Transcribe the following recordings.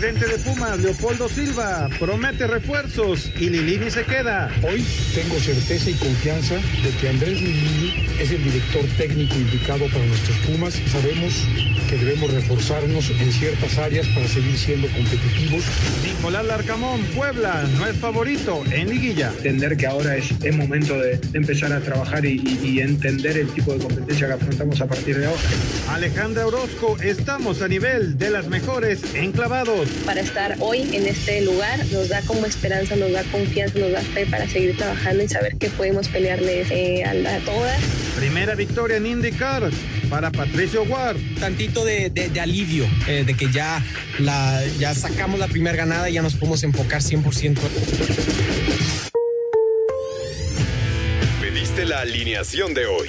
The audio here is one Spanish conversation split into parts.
presidente de Pumas, Leopoldo Silva, promete refuerzos y Lilini se queda. Hoy tengo certeza y confianza de que Andrés Lilini es el director técnico indicado para nuestros Pumas. Sabemos que debemos reforzarnos en ciertas áreas para seguir siendo competitivos. Nicolás Larcamón, Puebla, no es favorito en liguilla. Entender que ahora es, es momento de empezar a trabajar y, y, y entender el tipo de competencia que afrontamos a partir de ahora. Alejandra Orozco, estamos a nivel de las mejores enclavados. Para estar hoy en este lugar nos da como esperanza, nos da confianza, nos da fe para seguir trabajando y saber que podemos pelearles eh, a, a, todas. Primera victoria en IndyCar para Patricio Ward. Tantito de, de, de alivio, eh, de que ya, la, ya sacamos la primera ganada y ya nos podemos enfocar 100%. Pediste la alineación de hoy.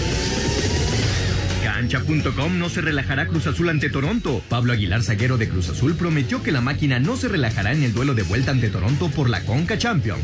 Cancha.com no se relajará Cruz Azul ante Toronto. Pablo Aguilar, zaguero de Cruz Azul, prometió que la máquina no se relajará en el duelo de vuelta ante Toronto por la Conca Champions.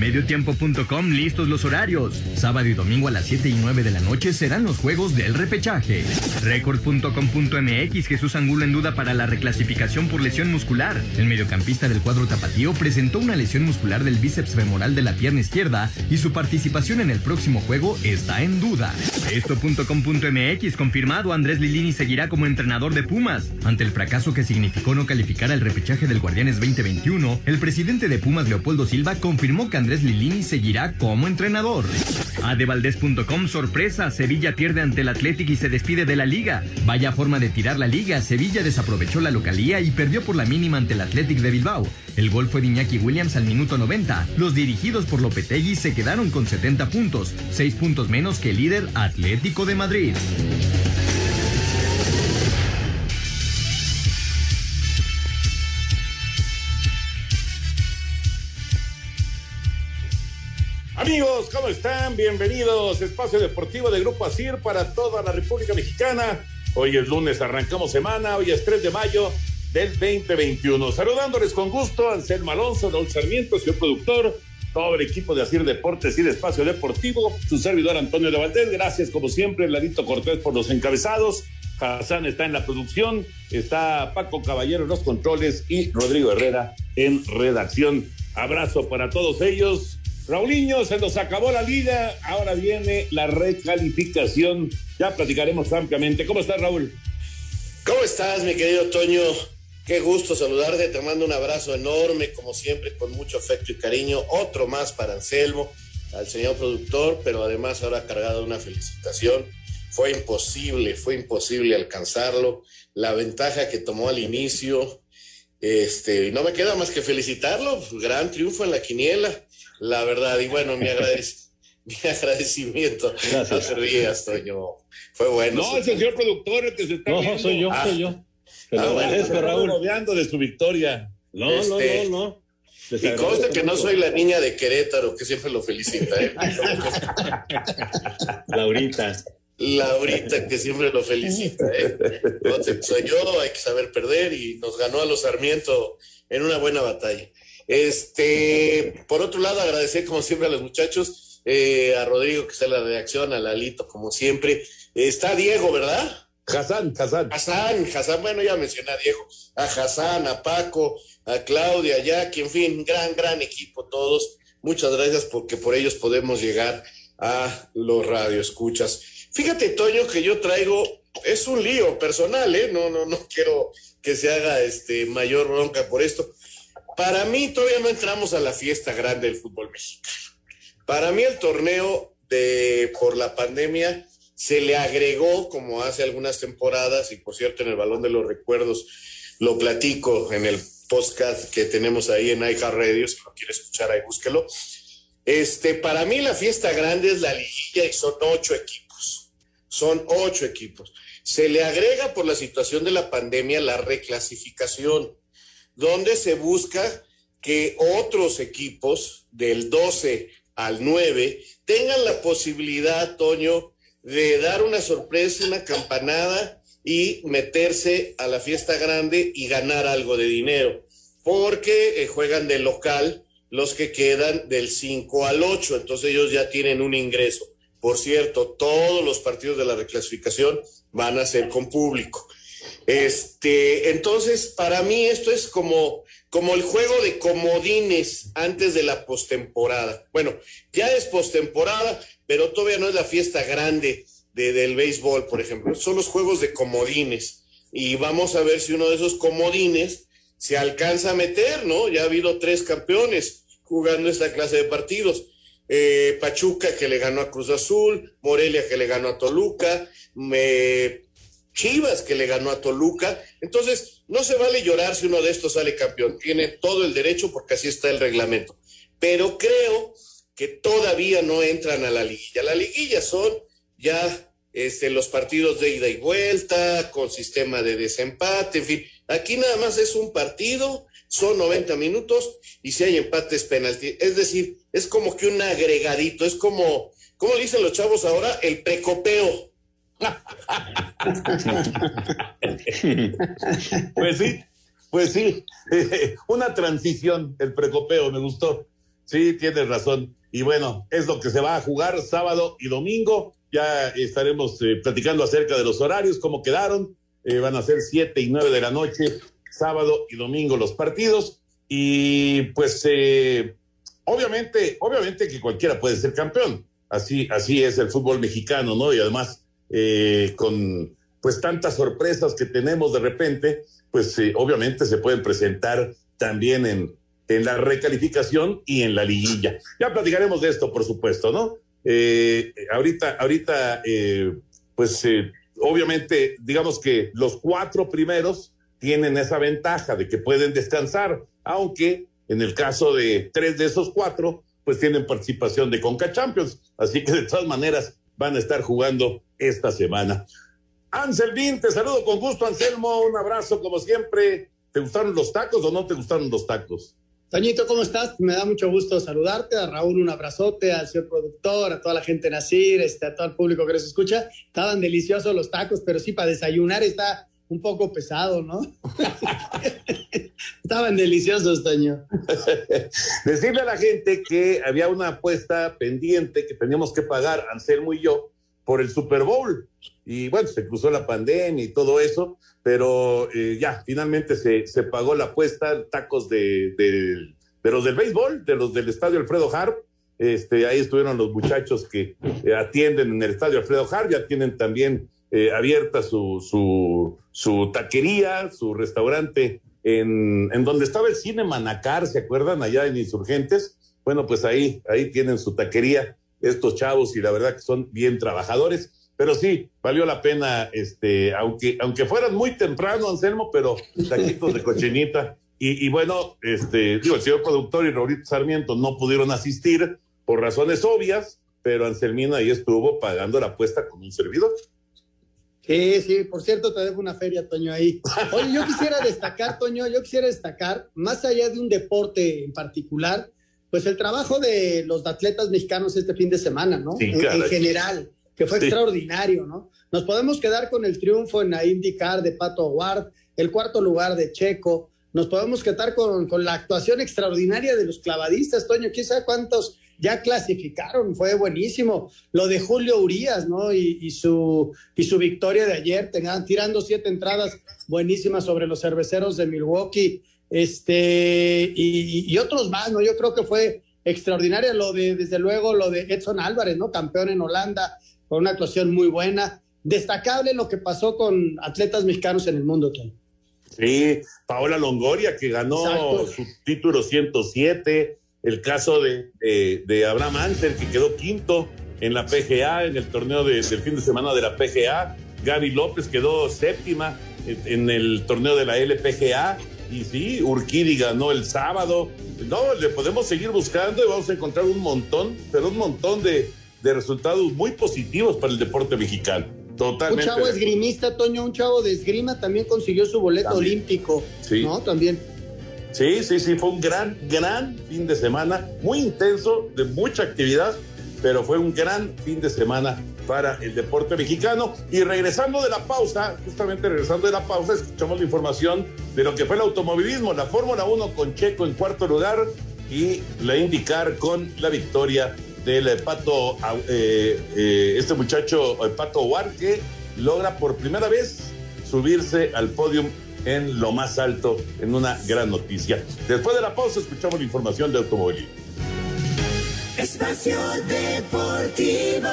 Mediotiempo.com listos los horarios. Sábado y domingo a las 7 y 9 de la noche serán los juegos del repechaje. Record.com.mx Jesús Angulo en duda para la reclasificación por lesión muscular. El mediocampista del cuadro tapatío presentó una lesión muscular del bíceps femoral de la pierna izquierda y su participación en el próximo juego está en duda. Esto.com.mx confirmado Andrés Lilini seguirá como entrenador de Pumas. Ante el fracaso que significó no calificar al repechaje del Guardianes 2021, el presidente de Pumas Leopoldo Silva confirmó que Andrés Lilini seguirá como entrenador. Adevaldez.com sorpresa, Sevilla pierde ante el Athletic y se despide de la liga. Vaya forma de tirar la liga, Sevilla desaprovechó la localía y perdió por la mínima ante el Athletic de Bilbao. El gol fue de Iñaki Williams al minuto 90. Los dirigidos por Lopetegui se quedaron con 70 puntos, 6 puntos menos que el líder Atlético de Madrid. Amigos, ¿cómo están? Bienvenidos. Espacio Deportivo de Grupo ASIR para toda la República Mexicana. Hoy es lunes, arrancamos semana. Hoy es 3 de mayo del 2021. Saludándoles con gusto, Anselmo Alonso, Raúl Sarmiento, señor productor, todo el equipo de ASIR Deportes y de Espacio Deportivo, su servidor Antonio de Valdés. Gracias, como siempre, Ladito Cortés por los encabezados. Hassan está en la producción, está Paco Caballero en los controles y Rodrigo Herrera en redacción. Abrazo para todos ellos. Raulinho, se nos acabó la liga, ahora viene la recalificación. Ya platicaremos ampliamente. ¿Cómo estás, Raúl? ¿Cómo estás, mi querido Toño? Qué gusto saludarte, te mando un abrazo enorme, como siempre, con mucho afecto y cariño. Otro más para Anselmo, al señor productor, pero además ahora cargado de una felicitación. Fue imposible, fue imposible alcanzarlo. La ventaja que tomó al inicio, este, no me queda más que felicitarlo. Gran triunfo en la quiniela la verdad. Y bueno, mi, agradec mi agradecimiento. Gracias. No te rías, Toño. Fue bueno. No, es el señor productor el que se está No, viendo. soy yo, Ah, soy yo. Ah, lo bueno, agradezco, está Raúl. rodeando de su victoria. No, Este, no, no, no. Les Y consta que no soy la niña de Querétaro, que siempre lo felicita. ¿eh? Laurita. Laurita, que siempre lo felicita. ¿eh? Entonces, soy yo, hay que saber perder y nos ganó a los Sarmiento en una buena batalla. Este, por otro lado, agradecer como siempre a los muchachos, eh, a Rodrigo que está en la redacción, a Lalito como siempre. Está Diego, ¿verdad? Hassan, Hassan. Hassan, Hassan, bueno, ya mencioné a Diego, a Hassan, a Paco, a Claudia, a Jackie, en fin, gran, gran equipo todos. Muchas gracias porque por ellos podemos llegar a los radioescuchas. Fíjate, Toño, que yo traigo, es un lío personal, ¿eh? No, no, no quiero que se haga este mayor bronca por esto. Para mí todavía no entramos a la fiesta grande del fútbol mexicano. Para mí el torneo de por la pandemia se le agregó como hace algunas temporadas y por cierto en el balón de los recuerdos lo platico en el podcast que tenemos ahí en iHeartRadio, si lo quiere escuchar ahí búsquelo. Este, para mí la fiesta grande es la liguilla y son ocho equipos. son ocho equipos. Se le agrega por la situación de la pandemia la reclasificación, donde se busca que otros equipos del 12 al 9 tengan la posibilidad, Toño, de dar una sorpresa, una campanada y meterse a la fiesta grande y ganar algo de dinero, porque eh, juegan de local los que quedan del 5 al 8, entonces ellos ya tienen un ingreso. Por cierto, todos los partidos de la reclasificación van a ser con público. Este, entonces, para mí esto es como, como el juego de comodines antes de la postemporada. Bueno, ya es postemporada, pero todavía no es la fiesta grande de, del béisbol, por ejemplo. Son los juegos de comodines. Y vamos a ver si uno de esos comodines se alcanza a meter, ¿no? Ya ha habido tres campeones jugando esta clase de partidos. Eh, Pachuca que le ganó a Cruz Azul, Morelia que le ganó a Toluca, me, Chivas que le ganó a Toluca. Entonces, no se vale llorar si uno de estos sale campeón. Tiene todo el derecho porque así está el reglamento. Pero creo que todavía no entran a la liguilla. La liguilla son ya este, los partidos de ida y vuelta, con sistema de desempate, en fin. Aquí nada más es un partido, son 90 minutos y si hay empate es penalti. Es decir, es como que un agregadito, es como, ¿cómo le dicen los chavos ahora? El precopeo. pues sí, pues sí, una transición, el precopeo, me gustó. Sí, tienes razón. Y bueno, es lo que se va a jugar sábado y domingo. Ya estaremos eh, platicando acerca de los horarios, cómo quedaron. Eh, van a ser siete y nueve de la noche, sábado y domingo los partidos. Y pues, eh, obviamente, obviamente que cualquiera puede ser campeón. Así, así es el fútbol mexicano, ¿no? Y además, con pues tantas sorpresas que tenemos de repente, pues obviamente se pueden presentar también en, en la recalificación y en la liguilla. Ya platicaremos de esto, por supuesto, ¿no? Eh, ahorita, ahorita, eh, pues eh, obviamente, digamos que los cuatro primeros tienen esa ventaja de que pueden descansar, aunque en el caso de tres de esos cuatro, pues tienen participación de Conca Champions. Así que de todas maneras van a estar jugando esta semana. Anselmín, te saludo con gusto, Anselmo. Un abrazo como siempre. ¿Te gustaron los tacos o no te gustaron los tacos? Toñito, ¿cómo estás? Me da mucho gusto saludarte. A Raúl, un abrazote, al señor productor, a toda la gente de Nacir, este, a todo el público que nos escucha. Estaban deliciosos los tacos, pero sí, para desayunar está un poco pesado, ¿no? Estaban deliciosos, Toño. Decirle a la gente que había una apuesta pendiente que teníamos que pagar, Anselmo y yo, por el Super Bowl. Y bueno, se cruzó la pandemia y todo eso, pero eh, ya, finalmente se, se, pagó la apuesta, tacos de, de, los del béisbol, de los del estadio Alfredo Harp. Este, ahí estuvieron los muchachos que eh, atienden en el estadio Alfredo Harp, ya tienen también eh, abierta su, su, su, taquería, su restaurante en, en donde estaba el cine Manacar, ¿se acuerdan? Allá en Insurgentes. Bueno, pues ahí, ahí tienen su taquería estos chavos y la verdad que son bien trabajadores. Pero sí, valió la pena, este, aunque, aunque fueran muy temprano, Anselmo, pero taquitos de cochinita. Y, y, bueno, este, digo, el señor productor y Raulito Sarmiento no pudieron asistir por razones obvias, pero Anselmina ahí estuvo pagando la apuesta con un servidor. Sí, sí, por cierto, te dejo una feria, Toño, ahí. Oye, yo quisiera destacar, Toño, yo quisiera destacar, más allá de un deporte en particular, pues el trabajo de los atletas mexicanos este fin de semana, ¿no? Sí, en, en, general, que fue sí. extraordinario, ¿no? Nos podemos quedar con el triunfo en la IndyCar de Pato Ward, el cuarto lugar de Checo, nos podemos quedar con, con, la actuación extraordinaria de los clavadistas, Toño, quién sabe cuántos ya clasificaron, fue buenísimo. Lo de Julio Urias, ¿no? Y, y su, y su victoria de ayer, tenían, tirando siete entradas buenísimas sobre los cerveceros de Milwaukee este, y, y, otros más, ¿no? Yo creo que fue extraordinaria lo de, desde luego, lo de Edson Álvarez, ¿no? Campeón en Holanda, con una actuación muy buena. Destacable lo que pasó con atletas mexicanos en el mundo, Tom. Sí, Paola Longoria, que ganó Exacto. su título 107, el caso de, de, de Abraham Anser, que quedó quinto en la PGA, en el torneo de, del fin de semana de la PGA. Gaby López quedó séptima en, en el torneo de la LPGA y sí, Urquidi ganó el sábado. No, le podemos seguir buscando y vamos a encontrar un montón, pero un montón de, de resultados muy positivos para el deporte mexicano. Totalmente. Un chavo esgrimista, Toño, un chavo de esgrima también consiguió su boleto olímpico. Sí. ¿No? También. Sí, sí, sí, fue un gran, gran fin de semana, muy intenso, de mucha actividad, pero fue un gran fin de semana para el deporte mexicano. Y regresando de la pausa, justamente regresando de la pausa, escuchamos la información de lo que fue el automovilismo, la Fórmula 1 con Checo en cuarto lugar y la IndyCar con la victoria del Pato, eh, eh, este muchacho, el Pato War, que logra por primera vez subirse al podio en lo más alto, en una gran noticia. Después de la pausa, escuchamos la información de automovilismo. Espacio Deportivo.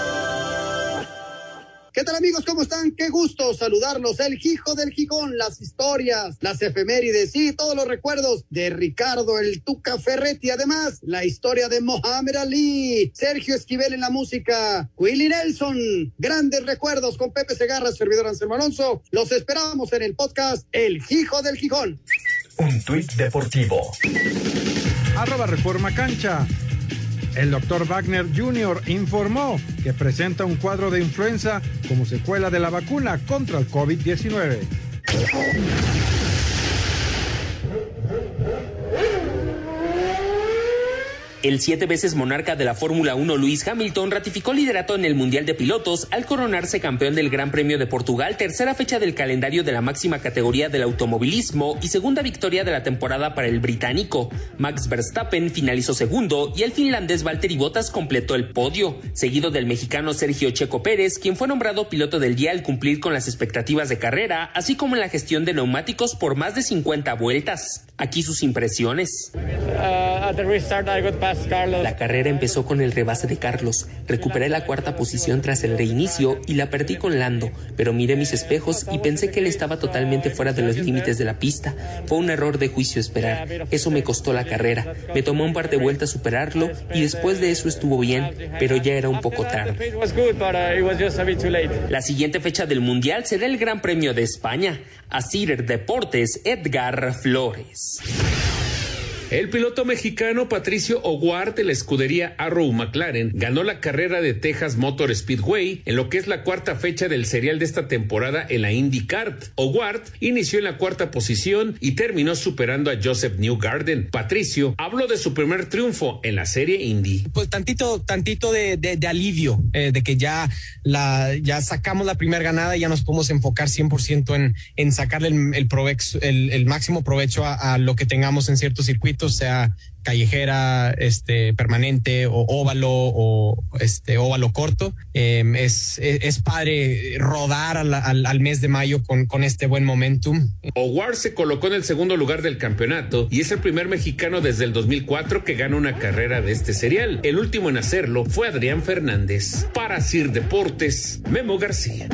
¿Qué tal amigos? ¿Cómo están? Qué gusto saludarlos. El Hijo del Gijón, las historias, las efemérides y todos los recuerdos de Ricardo el Tuca Ferretti. Además, la historia de Mohamed Ali, Sergio Esquivel en la música, Willy Nelson. Grandes recuerdos con Pepe Segarra, servidor Anselmo Alonso. Los esperamos en el podcast El Hijo del Gijón. Un tuit deportivo. Arroba Reforma Cancha. El doctor Wagner Jr. informó que presenta un cuadro de influenza como secuela de la vacuna contra el COVID-19. El siete veces monarca de la Fórmula 1 Luis Hamilton ratificó liderato en el Mundial de Pilotos al coronarse campeón del Gran Premio de Portugal, tercera fecha del calendario de la máxima categoría del automovilismo y segunda victoria de la temporada para el británico. Max Verstappen finalizó segundo y el finlandés Valtteri Bottas completó el podio, seguido del mexicano Sergio Checo Pérez, quien fue nombrado piloto del día al cumplir con las expectativas de carrera, así como en la gestión de neumáticos por más de 50 vueltas. Aquí sus impresiones. La carrera empezó con el rebase de Carlos. Recuperé la cuarta posición tras el reinicio y la perdí con Lando, pero miré mis espejos y pensé que él estaba totalmente fuera de los límites de la pista. Fue un error de juicio esperar. Eso me costó la carrera. Me tomó un par de vueltas superarlo y después de eso estuvo bien, pero ya era un poco tarde. La siguiente fecha del Mundial será el Gran Premio de España. Asir Deportes Edgar Flores. El piloto mexicano Patricio O'Ward de la escudería Arrow McLaren ganó la carrera de Texas Motor Speedway en lo que es la cuarta fecha del serial de esta temporada en la IndyCar. O'Ward inició en la cuarta posición y terminó superando a Joseph Newgarden. Patricio habló de su primer triunfo en la serie Indy. Pues tantito, tantito de, de, alivio, eh, de que ya la, ya sacamos la primera ganada y ya nos podemos enfocar 100% en, en sacarle el, el, el, máximo provecho a, a lo que tengamos en ciertos sea callejera, este, permanente o óvalo o este óvalo corto. Eh, es, es, padre rodar al, mes de mayo con, con este buen momentum. Howard se colocó en el segundo lugar del campeonato y es el primer mexicano desde el 2004 que gana una carrera de este serial. El último en hacerlo fue Adrián Fernández. Para Sir Deportes, Memo García.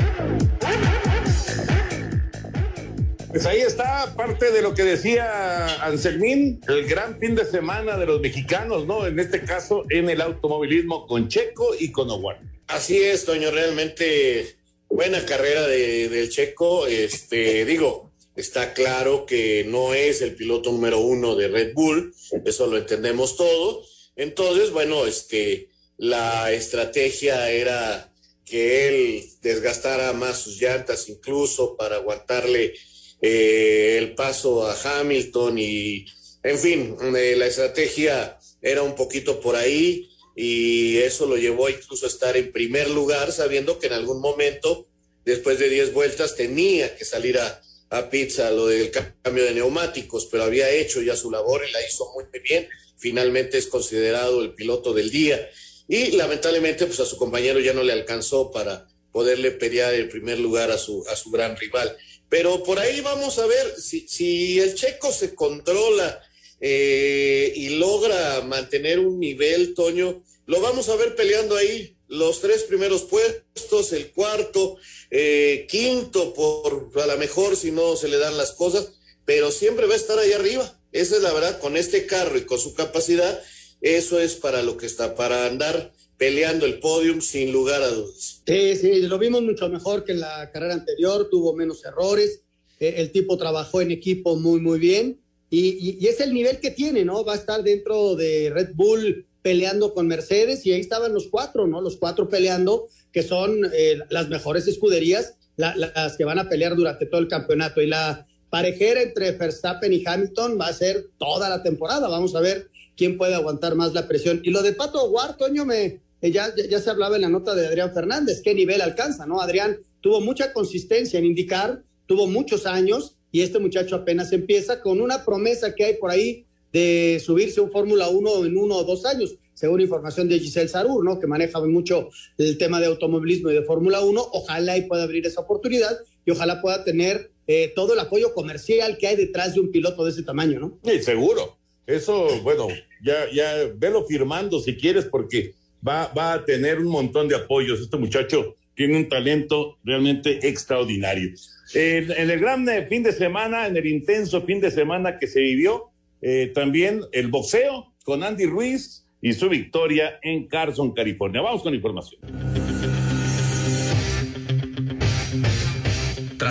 Pues ahí está parte de lo que decía Anselmín, el gran fin de semana de los mexicanos, ¿no? En este caso, en el automovilismo con Checo y con Howard. Así es, Toño, realmente buena carrera de, del Checo. Este, digo, está claro que no es el piloto número uno de Red Bull, eso lo entendemos todo. Entonces, bueno, este, la estrategia era que él desgastara más sus llantas incluso para aguantarle eh, el paso a Hamilton y, en fin, eh, la estrategia era un poquito por ahí y eso lo llevó incluso a estar en primer lugar, sabiendo que en algún momento, después de 10 vueltas, tenía que salir a, a pizza lo del cambio de neumáticos, pero había hecho ya su labor y la hizo muy bien. Finalmente es considerado el piloto del día y lamentablemente pues a su compañero ya no le alcanzó para poderle pelear el primer lugar a su, a su gran rival. Pero por ahí vamos a ver si, si el checo se controla eh, y logra mantener un nivel, Toño, lo vamos a ver peleando ahí los tres primeros puestos, el cuarto, eh, quinto, por a lo mejor si no se le dan las cosas, pero siempre va a estar ahí arriba. Esa es la verdad, con este carro y con su capacidad, eso es para lo que está, para andar peleando el podium sin lugar a dudas. Sí, sí, lo vimos mucho mejor que en la carrera anterior, tuvo menos errores, eh, el tipo trabajó en equipo muy, muy bien y, y, y, es el nivel que tiene, ¿no? Va a estar dentro de Red Bull peleando con Mercedes y ahí estaban los cuatro, ¿no? Los cuatro peleando, que son eh, las mejores escuderías, las que van a pelear durante todo el campeonato. Y la parejera entre Verstappen y Hamilton va a ser toda la temporada. Vamos a ver quién puede aguantar más la presión. Y lo de Pato Guar, Toño, me, eh, ya, ya se hablaba en la nota de Adrián Fernández, qué nivel alcanza, ¿no? Adrián tuvo mucha consistencia en indicar, tuvo muchos años y este muchacho apenas empieza con una promesa que hay por ahí de subirse un Fórmula 1 en uno o dos años, según información de Giselle Sarur, ¿no? que maneja mucho el tema de automovilismo y de Fórmula 1. Ojalá y pueda abrir esa oportunidad y ojalá pueda tener eh, todo el apoyo comercial que hay detrás de un piloto de ese tamaño, ¿no? Sí, seguro. Eso, bueno, ya, ya velo firmando si quieres, porque va, va a tener un montón de apoyos. Este muchacho tiene un talento realmente extraordinario. en el gran eh, fin de semana, en el intenso fin de semana que se vivió, eh, también el boxeo con Andy Ruiz y su victoria en Carson, California. Vamos con información.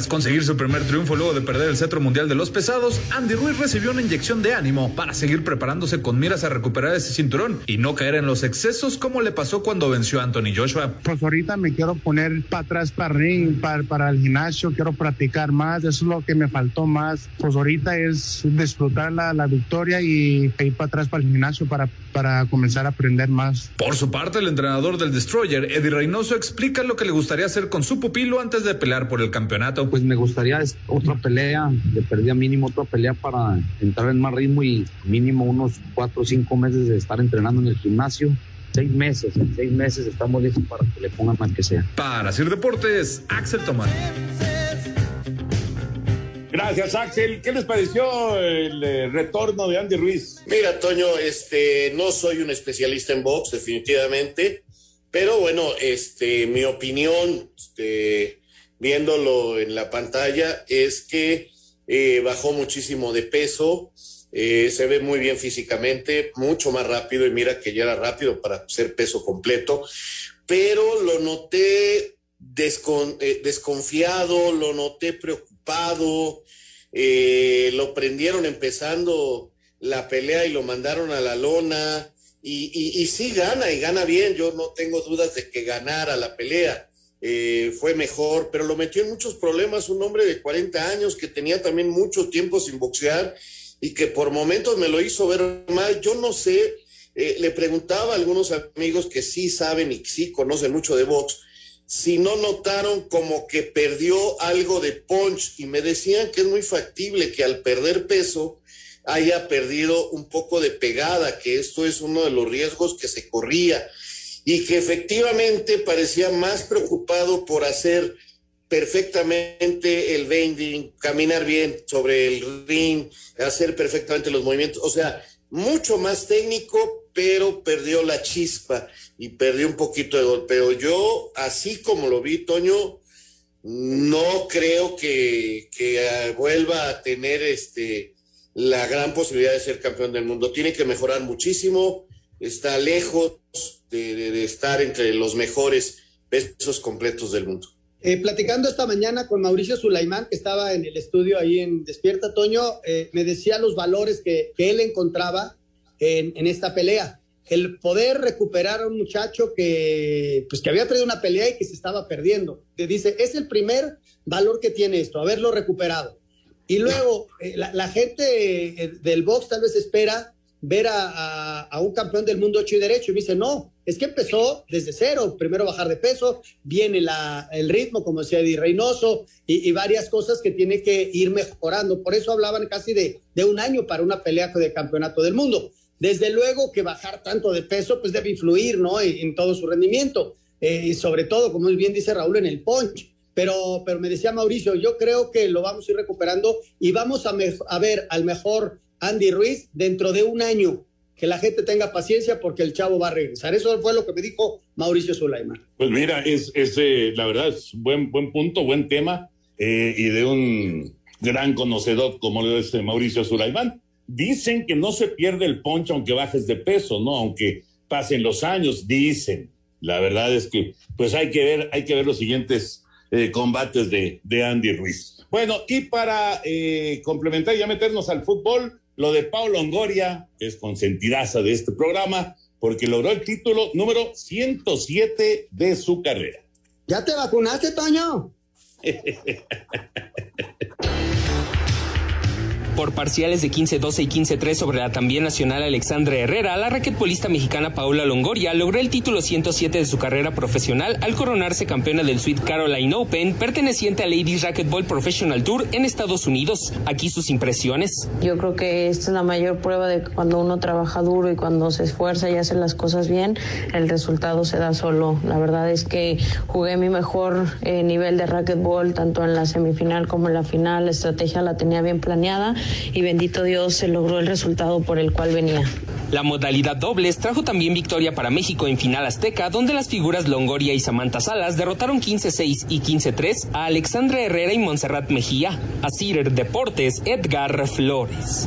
Tras conseguir su primer triunfo luego de perder el cetro mundial de los pesados, Andy Ruiz recibió una inyección de ánimo para seguir preparándose con miras a recuperar ese cinturón y no caer en los excesos como le pasó cuando venció a Anthony Joshua. Pues ahorita me quiero poner para atrás para ring, para, para el gimnasio, quiero practicar más, eso es lo que me faltó más. Pues ahorita es disfrutar la, la victoria y ir para atrás para el gimnasio para, para comenzar a aprender más. Por su parte, el entrenador del Destroyer, Eddie Reynoso, explica lo que le gustaría hacer con su pupilo antes de pelear por el campeonato. Pues me gustaría otra pelea, le perdía mínimo otra pelea para entrar en más ritmo y mínimo unos cuatro o cinco meses de estar entrenando en el gimnasio. Seis meses, en seis meses estamos listos para que le pongan más que sea. Para hacer deportes, Axel Tomás. Gracias, Axel. ¿Qué les pareció el eh, retorno de Andy Ruiz? Mira, Toño, este, no soy un especialista en box, definitivamente, pero bueno, este, mi opinión, este, viéndolo en la pantalla es que eh, bajó muchísimo de peso, eh, se ve muy bien físicamente, mucho más rápido y mira que ya era rápido para ser peso completo, pero lo noté eh, desconfiado, lo noté preocupado, lo prendieron empezando la pelea y lo mandaron a la lona. Y, y, y sí gana y gana bien, yo no tengo dudas de que ganara la pelea eh, fue mejor, pero lo metió en muchos problemas un hombre de 40 años que tenía también mucho tiempo sin boxear y que por momentos me lo hizo ver mal. Yo no sé, eh, le preguntaba a algunos amigos que sí saben y sí conocen mucho de box, si no notaron como que perdió algo de punch y me decían que es muy factible que al perder peso haya perdido un poco de pegada, que esto es uno de los riesgos que se corría y que efectivamente parecía más preocupado por hacer perfectamente el bending, caminar bien sobre el ring, hacer perfectamente los movimientos, o sea, mucho más técnico, pero perdió la chispa y perdió un poquito de golpeo. Yo, así como lo vi, Toño, no creo que, que ah, vuelva a tener este la gran posibilidad de ser campeón del mundo. Tiene que mejorar muchísimo, está lejos de, estar entre los mejores pesos completos del mundo. Eh, platicando esta mañana con Mauricio Sulaimán, que estaba en el estudio ahí en Despierta Toño, eh, me decía los valores que, él encontraba en, en, esta pelea. El poder recuperar a un muchacho que, pues, que había perdido una pelea y que se estaba perdiendo. Te dice, es el primer valor que tiene esto, haberlo recuperado. Y luego, eh, la, la, gente del box tal vez espera ver a, un campeón del mundo hecho y derecho. Y me dice, no, es que empezó desde cero. Primero bajar de peso, viene la, el ritmo, como decía Eddie Reynoso, y, varias cosas que tiene que ir mejorando. Por eso hablaban casi de, de un año para una pelea de campeonato del mundo. Desde luego que bajar tanto de peso, pues debe influir, ¿no? En, todo su rendimiento. Eh, y sobre todo, como bien dice Raúl, en el punch. Pero, me decía Mauricio, yo creo que lo vamos a ir recuperando y vamos a, ver al mejor Andy Ruiz dentro de un año. Que la gente tenga paciencia porque el chavo va a regresar. Eso fue lo que me dijo Mauricio Sulaimán. Pues mira, es, es eh, la verdad es buen, buen punto, buen tema eh, y de un gran conocedor como lo es eh, Mauricio Sulaimán. Dicen que no se pierde el poncho aunque bajes de peso, ¿no? Aunque pasen los años, dicen. La verdad es que pues hay que ver, hay que ver los siguientes combates de, de Andy Ruiz. Bueno, y para complementar y ya meternos al fútbol, lo de Paulo Longoria, que es consentidaza de este programa, porque logró el título número 107 de su carrera. ¿Ya te vacunaste, Toño? Por parciales de 15-12 y 15-3 sobre la también nacional Alexandra Herrera, la raquetbolista mexicana Paula Longoria logró el título 107 de su carrera profesional al coronarse campeona del Sweet Caroline Open, perteneciente a Ladies Racquetball Professional Tour en Estados Unidos. Aquí sus impresiones. Yo creo que esta es la mayor prueba de cuando uno trabaja duro y cuando se esfuerza y hace las cosas bien, el resultado se da solo. La verdad es que jugué mi mejor eh, nivel de racquetball tanto en la semifinal como en la final. La estrategia la tenía bien planeada y bendito Dios se logró el resultado por el cual venía. La modalidad dobles trajo también victoria para México en final azteca, donde las figuras Longoria y Samantha Salas derrotaron 15-6 y 15-3 a Alexandra Herrera y Montserrat Mejía. A Cider Deportes, Edgar Flores.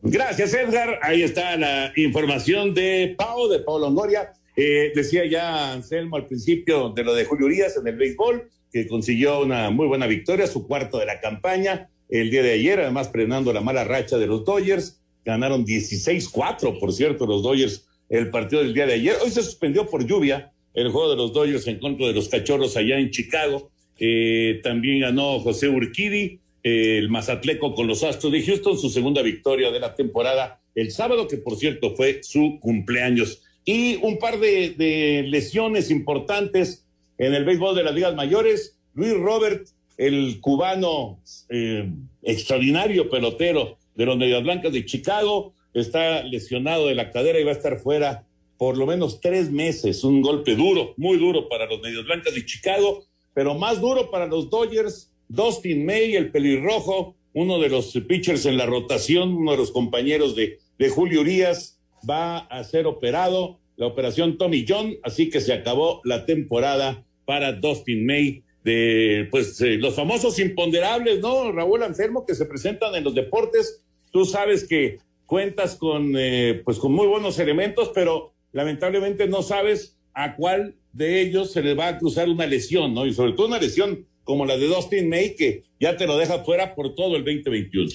Gracias, Edgar. Ahí está la información de Pau, de Pau Longoria. Eh, decía ya Anselmo al principio de lo de Julio Urias en el béisbol que consiguió una muy buena victoria, su cuarto de la campaña el día de ayer, además frenando la mala racha de los Dodgers. Ganaron 16-4, por cierto, los Dodgers el partido del día de ayer. Hoy se suspendió por lluvia el juego de los Dodgers en contra de los Cachorros allá en Chicago. Eh, también ganó José Urquidi, eh, el Mazatleco con los Astros de Houston, su segunda victoria de la temporada el sábado, que por cierto fue su cumpleaños. Y un par de, de lesiones importantes en el béisbol de las ligas mayores, Luis Robert, el cubano eh, extraordinario pelotero de los Medias Blancas de Chicago, está lesionado de la cadera y va a estar fuera por lo menos tres meses. Un golpe duro, muy duro para los Medias Blancas de Chicago, pero más duro para los Dodgers. Dustin May, el pelirrojo, uno de los pitchers en la rotación, uno de los compañeros de, de Julio Urias, va a ser operado, la operación Tommy John, así que se acabó la temporada para Dustin May de pues eh, los famosos imponderables, ¿no? Raúl Anselmo que se presentan en los deportes. Tú sabes que cuentas con eh, pues con muy buenos elementos, pero lamentablemente no sabes a cuál de ellos se le va a cruzar una lesión, ¿no? Y sobre todo una lesión como la de Dustin May que ya te lo deja fuera por todo el 2021.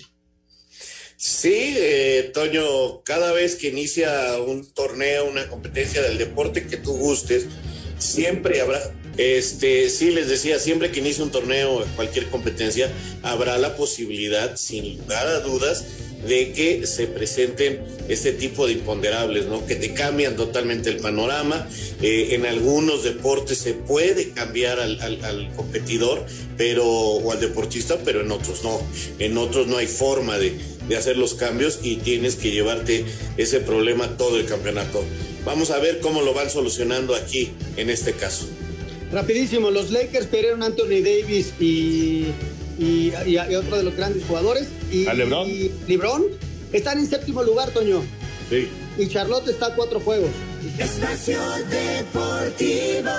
Sí, eh, Toño, cada vez que inicia un torneo, una competencia del deporte que tú gustes, siempre habrá este, sí, les decía, siempre que inicie un torneo, cualquier competencia, habrá la posibilidad, sin lugar a dudas, de que se presenten este tipo de imponderables, ¿no? Que te cambian totalmente el panorama. Eh, en algunos deportes se puede cambiar al, al, competidor, pero, o al deportista, pero en otros no. En otros no hay forma de, de hacer los cambios y tienes que llevarte ese problema todo el campeonato. Vamos a ver cómo lo van solucionando aquí en este caso. Rapidísimo, los Lakers perdieron Anthony Davis y, y, otro de los grandes jugadores. Y, ¿A LeBron? Y LeBron están en séptimo lugar, Toño. Sí. Y Charlotte está a cuatro juegos. Espacio Deportivo.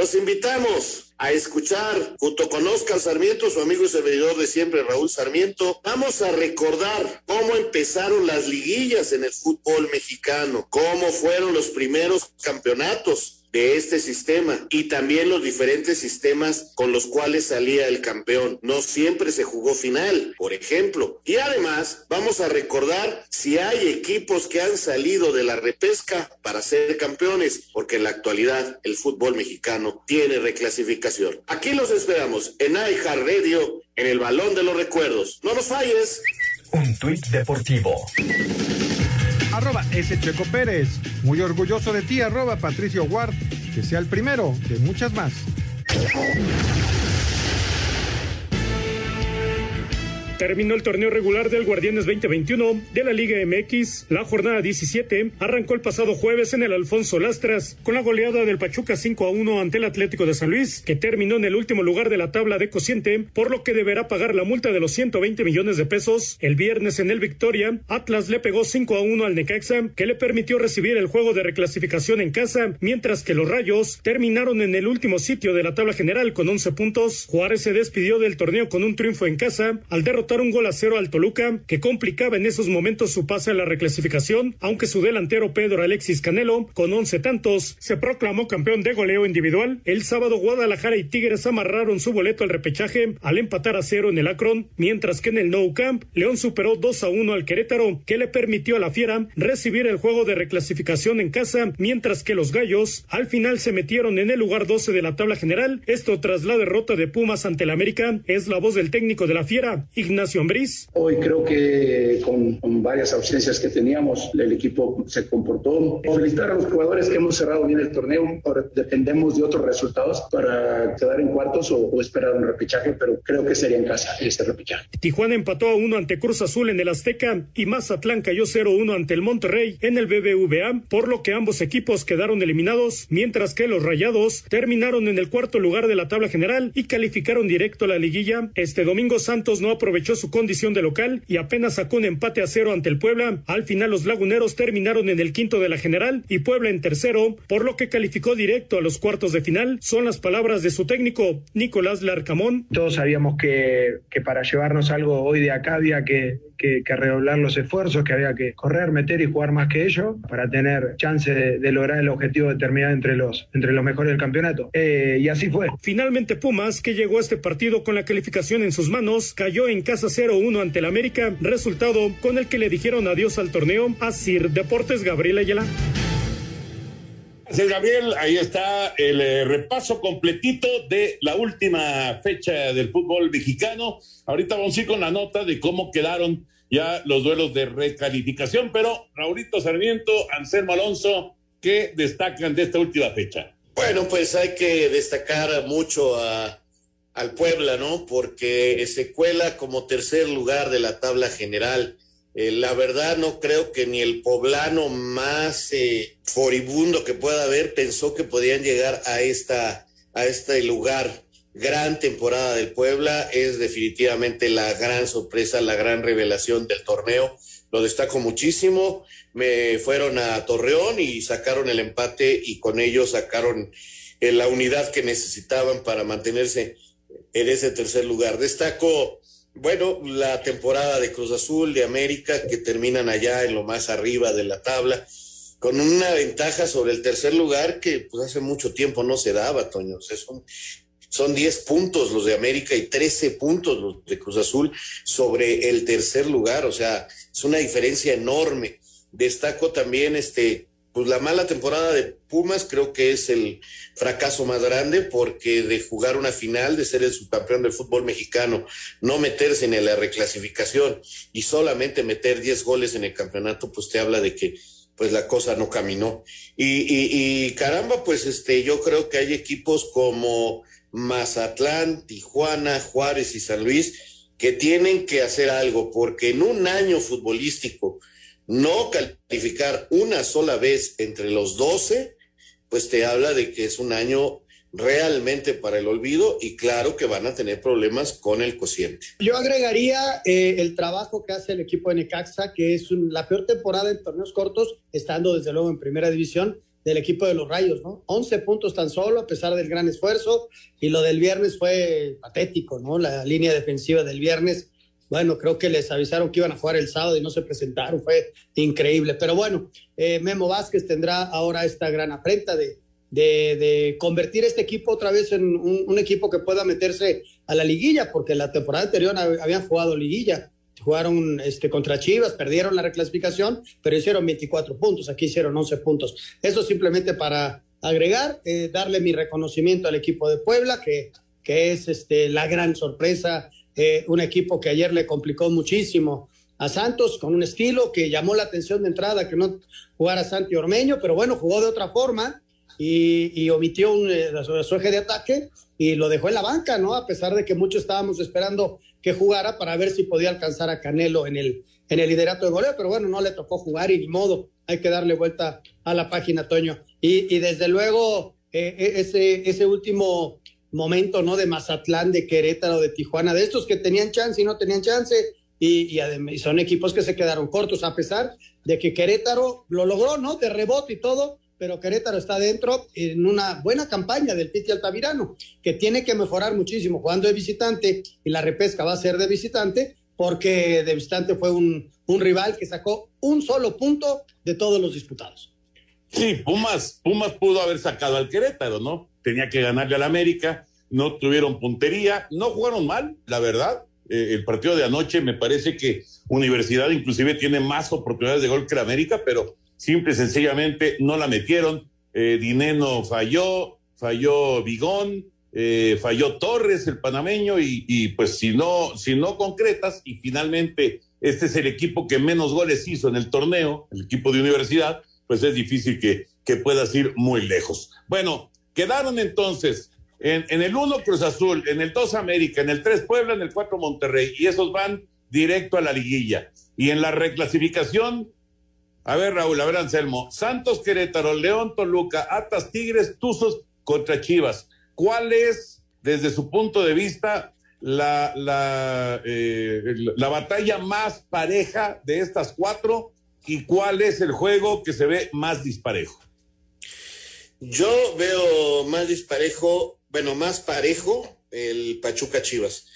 Los invitamos a escuchar junto con Oscar Sarmiento, su amigo y servidor de siempre, Raúl Sarmiento. Vamos a recordar cómo empezaron las liguillas en el fútbol mexicano, cómo fueron los primeros campeonatos de este sistema y también los diferentes sistemas con los cuales salía el campeón. No siempre se jugó final, por ejemplo. Y además vamos a recordar si hay equipos que han salido de la repesca para ser campeones, porque en la actualidad el fútbol mexicano tiene reclasificación. Aquí los esperamos en iHeart Radio, en el Balón de los Recuerdos. No nos falles. Un tuit deportivo arroba ese Checo Pérez. Muy orgulloso de ti, arroba Patricio Ward. Que sea el primero de muchas más. Terminó el torneo regular del Guardianes 2021 de la Liga MX. La jornada 17 arrancó el pasado jueves en el Alfonso Lastras con la goleada del Pachuca 5 a 1 ante el Atlético de San Luis, que terminó en el último lugar de la tabla de cociente, por lo que deberá pagar la multa de los 120 millones de pesos. El viernes en el Victoria, Atlas le pegó 5 a 1 al Necaxa, que le permitió recibir el juego de reclasificación en casa, mientras que los Rayos terminaron en el último sitio de la tabla general con 11 puntos. Juárez se despidió del torneo con un triunfo en casa al derrotar un gol a cero al Toluca, que complicaba en esos momentos su pase a la reclasificación, aunque su delantero Pedro Alexis Canelo, con 11 tantos, se proclamó campeón de goleo individual. El sábado Guadalajara y Tigres amarraron su boleto al repechaje al empatar a cero en el Akron, mientras que en el Nou Camp, León superó 2 a 1 al Querétaro, que le permitió a la Fiera recibir el juego de reclasificación en casa, mientras que los Gallos al final se metieron en el lugar 12 de la tabla general, esto tras la derrota de Pumas ante el América. Es la voz del técnico de la Fiera, Ignacio Ambriz. Hoy creo que con, con varias ausencias que teníamos, el equipo se comportó. Felicitar a los jugadores que hemos cerrado bien el torneo. Ahora dependemos de otros resultados para quedar en cuartos o, o esperar un repechaje, pero creo que sería en casa este repechaje. Tijuana empató a uno ante Cruz Azul en el Azteca y Mazatlán cayó 0-1 ante el Monterrey en el BBVA, por lo que ambos equipos quedaron eliminados, mientras que los Rayados terminaron en el cuarto lugar de la tabla general y calificaron directo a la liguilla. Este domingo Santos no aprovechó su condición de local y apenas sacó un empate a cero ante el Puebla. Al final los laguneros terminaron en el quinto de la general y Puebla en tercero, por lo que calificó directo a los cuartos de final. Son las palabras de su técnico, Nicolás Larcamón. Todos sabíamos que, que para llevarnos algo hoy de acá había que, que, redoblar los esfuerzos, que había que correr, meter y jugar más que ellos para tener chance de, de lograr el objetivo de terminar entre los, entre los mejores del campeonato. Eh, y así fue. Finalmente Pumas, que llegó a este partido con la calificación en sus manos, cayó en casa 0-1 ante el América, resultado con el que le dijeron adiós al torneo a Sir Deportes Gabriel Ayala. Gracias, Gabriel. Ahí está el eh, repaso completito de la última fecha del fútbol mexicano. Ahorita vamos a ir con la nota de cómo quedaron ya los duelos de recalificación, pero Raulito Sarmiento, Anselmo Alonso, ¿qué destacan de esta última fecha? Bueno, pues hay que destacar mucho a, al Puebla, ¿no? Porque se cuela como tercer lugar de la tabla general. Eh, la verdad no creo que ni el poblano más eh, foribundo que pueda haber pensó que podían llegar a esta a este lugar. Gran temporada del Puebla es definitivamente la gran sorpresa, la gran revelación del torneo. Lo destaco muchísimo. Me fueron a Torreón y sacaron el empate y con ello sacaron eh, la unidad que necesitaban para mantenerse en ese tercer lugar. Destaco bueno, la temporada de Cruz Azul, de América, que terminan allá en lo más arriba de la tabla, con una ventaja sobre el tercer lugar que pues hace mucho tiempo no se daba, Toño. Son, son 10 puntos los de América y 13 puntos los de Cruz Azul sobre el tercer lugar. O sea, es una diferencia enorme. Destaco también este pues la mala temporada de Pumas creo que es el fracaso más grande porque de jugar una final, de ser el subcampeón del fútbol mexicano, no meterse en la reclasificación y solamente meter 10 goles en el campeonato, pues te habla de que pues la cosa no caminó. Y, y, y caramba, pues este, yo creo que hay equipos como Mazatlán, Tijuana, Juárez y San Luis que tienen que hacer algo porque en un año futbolístico, no calificar una sola vez entre los 12, pues te habla de que es un año realmente para el olvido y claro que van a tener problemas con el cociente. Yo agregaría eh, el trabajo que hace el equipo de Necaxa, que es la peor temporada en torneos cortos, estando desde luego en primera división del equipo de los Rayos, ¿no? 11 puntos tan solo a pesar del gran esfuerzo y lo del viernes fue patético, ¿no? La línea defensiva del viernes bueno, creo que les avisaron que iban a jugar el sábado y no se presentaron, fue increíble. Pero bueno, eh, Memo Vázquez tendrá ahora esta gran afrenta de, de, de convertir este equipo otra vez en un, un, equipo que pueda meterse a la liguilla, porque la temporada anterior habían jugado liguilla. Jugaron este, contra Chivas, perdieron la reclasificación, pero hicieron 24 puntos, aquí hicieron 11 puntos. Eso simplemente para agregar, eh, darle mi reconocimiento al equipo de Puebla, que, que es este, la gran sorpresa eh, un equipo que ayer le complicó muchísimo a Santos con un estilo que llamó la atención de entrada que no jugara Santi Ormeño, pero bueno, jugó de otra forma y, omitió un, eh, su eje de ataque y lo dejó en la banca, ¿no? A pesar de que muchos estábamos esperando que jugara para ver si podía alcanzar a Canelo en el, en el liderato de goleo, pero bueno, no le tocó jugar y ni modo, hay que darle vuelta a la página, Toño. Y, desde luego, eh, ese, ese último momento, ¿no? De Mazatlán, de Querétaro, de Tijuana, de estos que tenían chance y no tenían chance, y, y, son equipos que se quedaron cortos, a pesar de que Querétaro lo logró, ¿no? De rebote y todo, pero Querétaro está dentro en una buena campaña del Piti Altavirano, que tiene que mejorar muchísimo jugando de visitante, y la repesca va a ser de visitante, porque de visitante fue un, un rival que sacó un solo punto de todos los disputados. Sí, Pumas, Pumas pudo haber sacado al Querétaro, ¿no? Tenía que ganarle al América, no tuvieron puntería, no jugaron mal, la verdad. Eh, el partido de anoche me parece que Universidad inclusive tiene más oportunidades de gol que la América, pero simple y sencillamente no la metieron. Eh, Dineno falló, falló Vigón, eh, falló Torres, el panameño, y, pues si no, si no concretas, y finalmente este es el equipo que menos goles hizo en el torneo, el equipo de universidad, pues es difícil que, que puedas ir muy lejos. Bueno, quedaron entonces en, el 1 Cruz Azul, en el 2 América, en el 3 Puebla, en el 4 Monterrey, y esos van directo a la liguilla. Y en la reclasificación, a ver Raúl, a ver Anselmo, Santos Querétaro, León Toluca, Atas Tigres, Tuzos contra Chivas. ¿Cuál es, desde su punto de vista, la, la, eh, la batalla más pareja de estas cuatro y cuál es el juego que se ve más disparejo? Yo veo más disparejo, bueno, más parejo el Pachuca Chivas.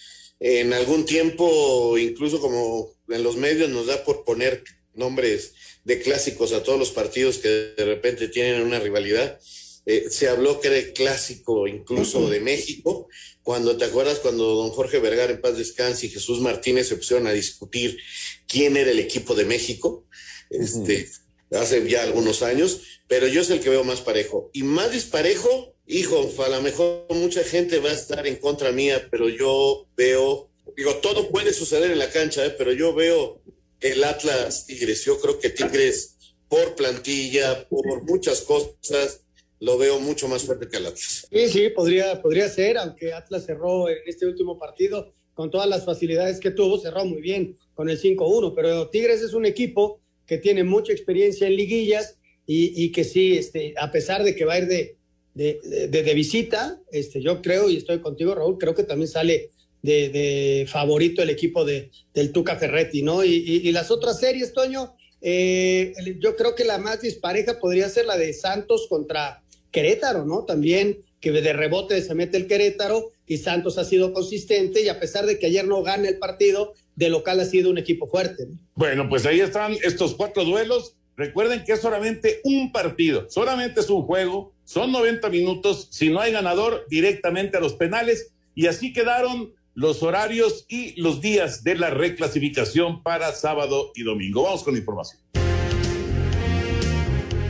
En algún tiempo, incluso como en los medios nos da por poner nombres de clásicos a todos los partidos que de repente tienen una rivalidad. Eh, se habló que era el clásico incluso de México, cuando te acuerdas cuando don Jorge Vergara en paz descanse y Jesús Martínez se pusieron a discutir quién era el equipo de México este, hace ya algunos años, pero yo es el que veo más parejo. Y más disparejo, hijo, a lo mejor mucha gente va a estar en contra mía, pero yo veo, digo, todo puede suceder en la cancha, ¿eh? pero yo veo el Atlas Tigres. Yo creo que Tigres, por plantilla, por muchas cosas, lo veo mucho más fuerte que el Atlas. Sí, sí, podría, podría ser, aunque Atlas cerró en este último partido con todas las facilidades que tuvo, cerró muy bien con el 5-1, pero Tigres es un equipo que tiene mucha experiencia en liguillas y, que sí, este, a pesar de que va a ir de, de, de, visita, este, yo creo, y estoy contigo, Raúl, creo que también sale de, favorito el equipo de, del Tuca Ferretti, ¿no? Y, las otras series, Toño, eh, yo creo que la más dispareja podría ser la de Santos contra Querétaro, ¿no? También que de rebote se mete el Querétaro y Santos ha sido consistente y a pesar de que ayer no gane el partido, de local ha sido un equipo fuerte. Bueno, pues ahí están estos cuatro duelos. Recuerden que es solamente un partido, solamente es un juego, son 90 minutos, si no hay ganador, directamente a los penales y así quedaron los horarios y los días de la reclasificación para sábado y domingo. Vamos con la información.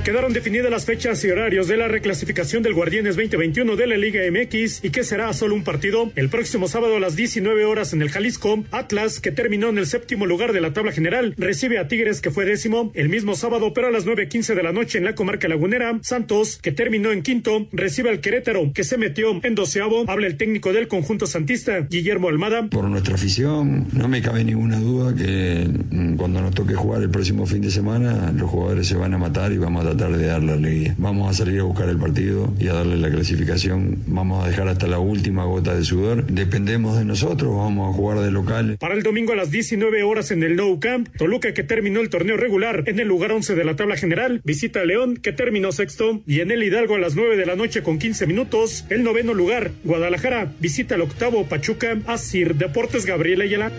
Quedaron definidas las fechas y horarios de la reclasificación del Guardianes 2021 de la Liga MX y que será solo un partido el próximo sábado a las 19 horas en el Jalisco. Atlas, que terminó en el séptimo lugar de la tabla general, recibe a Tigres, que fue décimo, el mismo sábado, pero a las 9.15 de la noche en la comarca lagunera. Santos, que terminó en quinto, recibe al Querétaro, que se metió en doceavo. Habla el técnico del conjunto santista, Guillermo Almada. Por nuestra afición, no me cabe ninguna duda que mm, cuando nos toque jugar el próximo fin de semana, los jugadores se van a matar y vamos a tratar alegría. Vamos a salir a buscar el partido y a darle la clasificación. Vamos a dejar hasta la última gota de sudor. Dependemos de nosotros, vamos a jugar de local. Para el domingo a las 19 horas en el Nou Camp, Toluca que terminó el torneo regular en el lugar 11 de la tabla general, visita a León que terminó sexto y en el Hidalgo a las 9 de la noche con 15 minutos, el noveno lugar, Guadalajara, visita el octavo Pachuca, Asir Deportes Gabriel Ayala.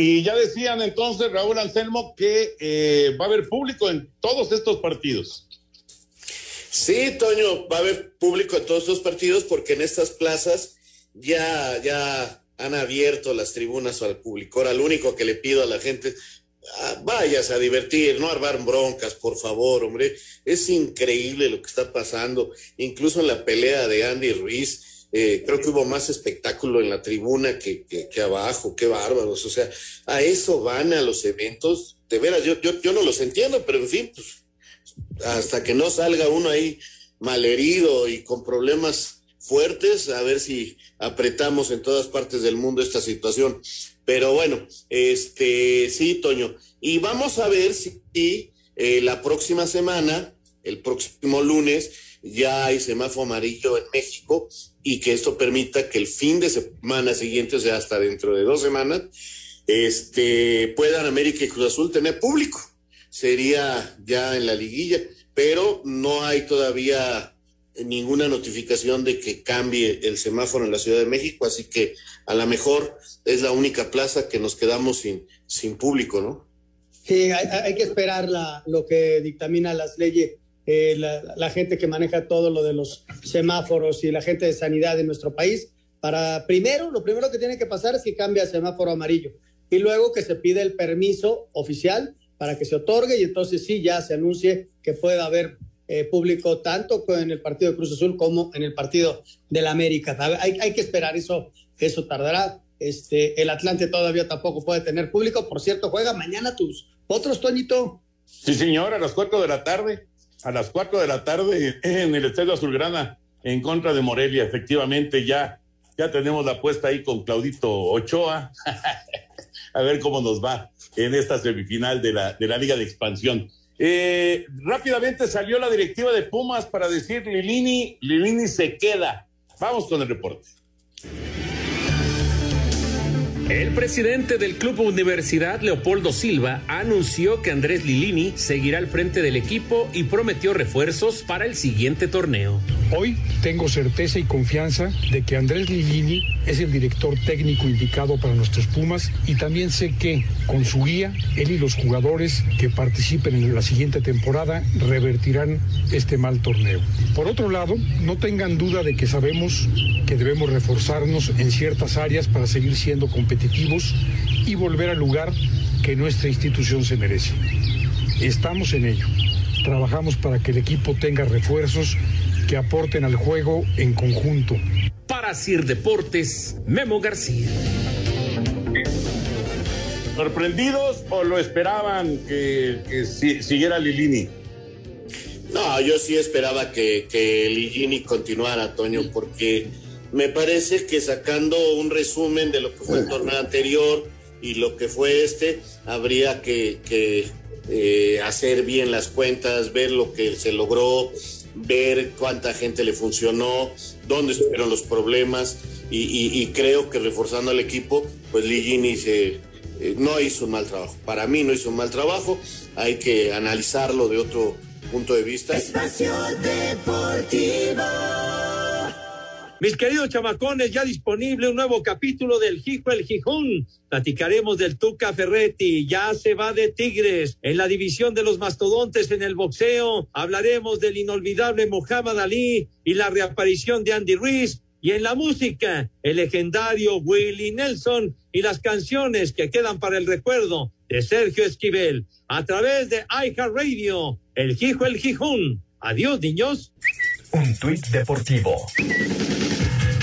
Y ya decían entonces, Raúl Anselmo, que eh, va a haber público en todos estos partidos. Sí, Toño, va a haber público en todos estos partidos porque en estas plazas ya, ya han abierto las tribunas al público. Ahora, lo único que le pido a la gente, ah, vayas a divertir, no armar broncas, por favor, hombre. Es increíble lo que está pasando, incluso en la pelea de Andy Ruiz eh, creo que hubo más espectáculo en la tribuna que, que, abajo, qué bárbaros. O sea, a eso van a los eventos. De veras, yo, yo, yo no los entiendo, pero en fin, pues, hasta que no salga uno ahí malherido y con problemas fuertes, a ver si apretamos en todas partes del mundo esta situación. Pero bueno, este sí, Toño. Y vamos a ver si eh, la próxima semana, el próximo lunes, ya hay semáforo amarillo en México y que esto permita que el fin de semana siguiente, o sea, hasta dentro de dos semanas, este, puedan América y Cruz Azul tener público. Sería ya en la liguilla, pero no hay todavía ninguna notificación de que cambie el semáforo en la Ciudad de México, así que a lo mejor es la única plaza que nos quedamos sin, sin público, ¿no? Sí, hay, que esperar la, lo que dictamina las leyes, eh, la, gente que maneja todo lo de los semáforos y la gente de sanidad de nuestro país, para primero, lo primero que tiene que pasar es que cambie a semáforo amarillo y luego que se pide el permiso oficial para que se otorgue y entonces sí ya se anuncie que pueda haber eh, público tanto en el partido de Cruz Azul como en el partido del América. Hay, hay que esperar, eso, eso tardará. Este, el Atlante todavía tampoco puede tener público. Por cierto, juega mañana tus otros, Toñito. Sí, señor, a las cuatro de la tarde. A las cuatro de la tarde en el Estadio Azulgrana en contra de Morelia. Efectivamente, ya, ya tenemos la apuesta ahí con Claudito Ochoa. a ver cómo nos va en esta semifinal de la, de la Liga de Expansión. Eh, rápidamente salió la directiva de Pumas para decir Lilini, Lilini se queda. Vamos con el reporte. El presidente del Club Universidad, Leopoldo Silva, anunció que Andrés Lilini seguirá al frente del equipo y prometió refuerzos para el siguiente torneo. Hoy tengo certeza y confianza de que Andrés Lilini es el director técnico indicado para nuestros Pumas y también sé que con su guía, él y los jugadores que participen en la siguiente temporada revertirán este mal torneo. Por otro lado, no tengan duda de que sabemos que debemos reforzarnos en ciertas áreas para seguir siendo competitivos y volver al lugar que nuestra institución se merece. Estamos en ello. Trabajamos para que el equipo tenga refuerzos que aporten al juego en conjunto. Para Sir Deportes, Memo García. ¿Sorprendidos o lo esperaban que, siguiera Lilini? No, yo sí esperaba que, que Lilini continuara, Toño, porque me parece que sacando un resumen de lo que fue el torneo anterior y lo que fue este, habría que, eh, hacer bien las cuentas, ver lo que se logró, ver cuánta gente le funcionó, dónde estuvieron los problemas y, creo que reforzando al equipo, pues Ligini se, eh, no hizo un mal trabajo. Para mí no hizo un mal trabajo, hay que analizarlo de otro punto de vista. Espacio Deportivo. Mis queridos chamacones, ya disponible un nuevo capítulo del Hijo el Gijón. Platicaremos del Tuca Ferretti, ya se va de Tigres. En la división de los mastodontes en el boxeo, hablaremos del inolvidable Muhammad Ali y la reaparición de Andy Ruiz. Y en la música, el legendario Willie Nelson y las canciones que quedan para el recuerdo de Sergio Esquivel. A través de iHeartRadio, el Hijo el Gijón. Adiós, niños. Un tuit deportivo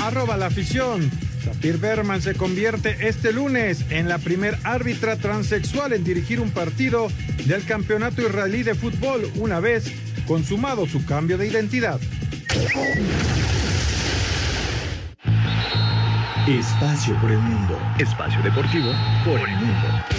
arroba la afición. Sapir Berman se convierte este lunes en la primer árbitra transexual en dirigir un partido del campeonato israelí de fútbol una vez consumado su cambio de identidad. Espacio por el mundo. Espacio deportivo por el mundo.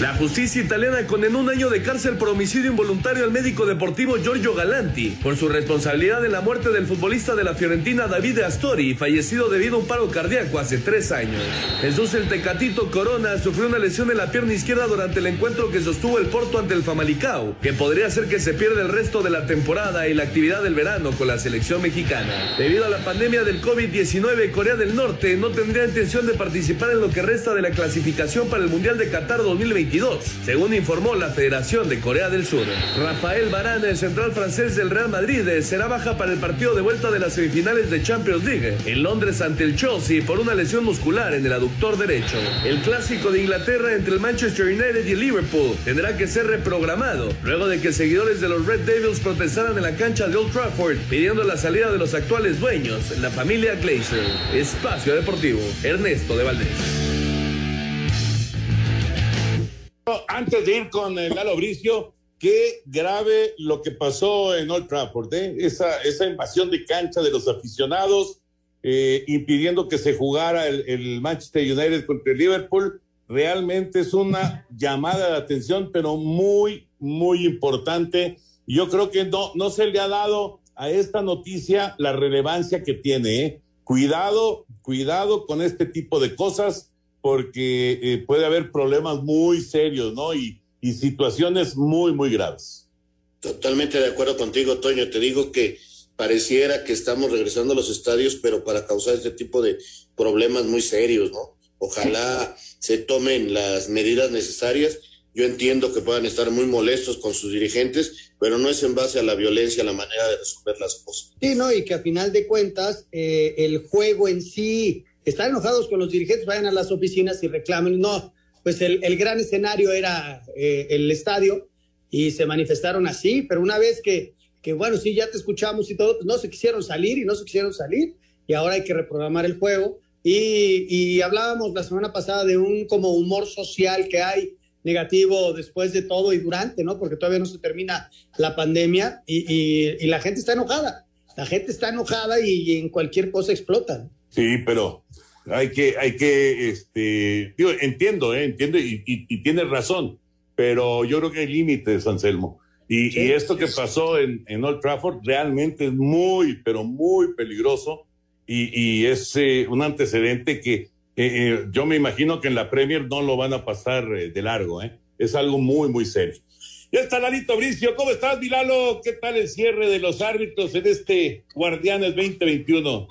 La justicia italiana condenó un año de cárcel por homicidio involuntario al médico deportivo Giorgio Galanti por su responsabilidad en la muerte del futbolista de la Fiorentina Davide Astori, fallecido debido a un paro cardíaco hace tres años. Jesús el Tecatito Corona sufrió una lesión en la pierna izquierda durante el encuentro que sostuvo el Porto ante el Famalicao, que podría hacer que se pierda el resto de la temporada y la actividad del verano con la selección mexicana. Debido a la pandemia del COVID-19, Corea del Norte no tendría intención de participar en lo que resta de la clasificación para el Mundial de Qatar 2020 según informó la Federación de Corea del Sur. Rafael Varane, el central francés del Real Madrid, será baja para el partido de vuelta de las semifinales de Champions League en Londres ante el Chelsea por una lesión muscular en el aductor derecho. El clásico de Inglaterra entre el Manchester United y el Liverpool tendrá que ser reprogramado luego de que seguidores de los Red Devils protestaran en la cancha de Old Trafford pidiendo la salida de los actuales dueños, la familia Glazer. Espacio Deportivo, Ernesto de Valdés. Antes de ir con el Lalo Bricio, qué grave lo que pasó en Old Trafford, ¿eh? esa, esa invasión de cancha de los aficionados, eh, impidiendo que se jugara el, Manchester United contra el Liverpool, realmente es una llamada de atención, pero muy, muy importante. Yo creo que no, no se le ha dado a esta noticia la relevancia que tiene. ¿eh? Cuidado, cuidado con este tipo de cosas porque eh, puede haber problemas muy serios, ¿no? Y, situaciones muy, muy graves. Totalmente de acuerdo contigo, Toño. Te digo que pareciera que estamos regresando a los estadios, pero para causar este tipo de problemas muy serios, ¿no? Ojalá se tomen las medidas necesarias. Yo entiendo que puedan estar muy molestos con sus dirigentes, pero no es en base a la violencia la manera de resolver las cosas. Sí, no, y que a final de cuentas eh, el juego en sí, están enojados con los dirigentes, vayan a las oficinas y reclamen. No, pues el, el gran escenario era eh, el estadio y se manifestaron así, pero una vez que que bueno, sí, ya te escuchamos y todo, pues no se quisieron salir y no se quisieron salir y ahora hay que reprogramar el juego. Y, y hablábamos la semana pasada de un como humor social que hay negativo después de todo y durante, ¿no? Porque todavía no se termina la pandemia y, y, y la gente está enojada. La gente está enojada y, en cualquier cosa explota. Sí, pero hay que, hay que, este, digo, entiendo, ¿eh? entiendo y, y tienes razón, pero yo creo que hay límites, Anselmo. Y, y, esto que pasó en, en, Old Trafford realmente es muy, pero muy peligroso y, y es eh, un antecedente que eh, eh, yo me imagino que en la Premier no lo van a pasar de largo. ¿eh? Es algo muy, muy serio. Ya está Lalito Bricio. ¿Cómo estás, Milalo? ¿Qué tal el cierre de los árbitros en este Guardianes 2021?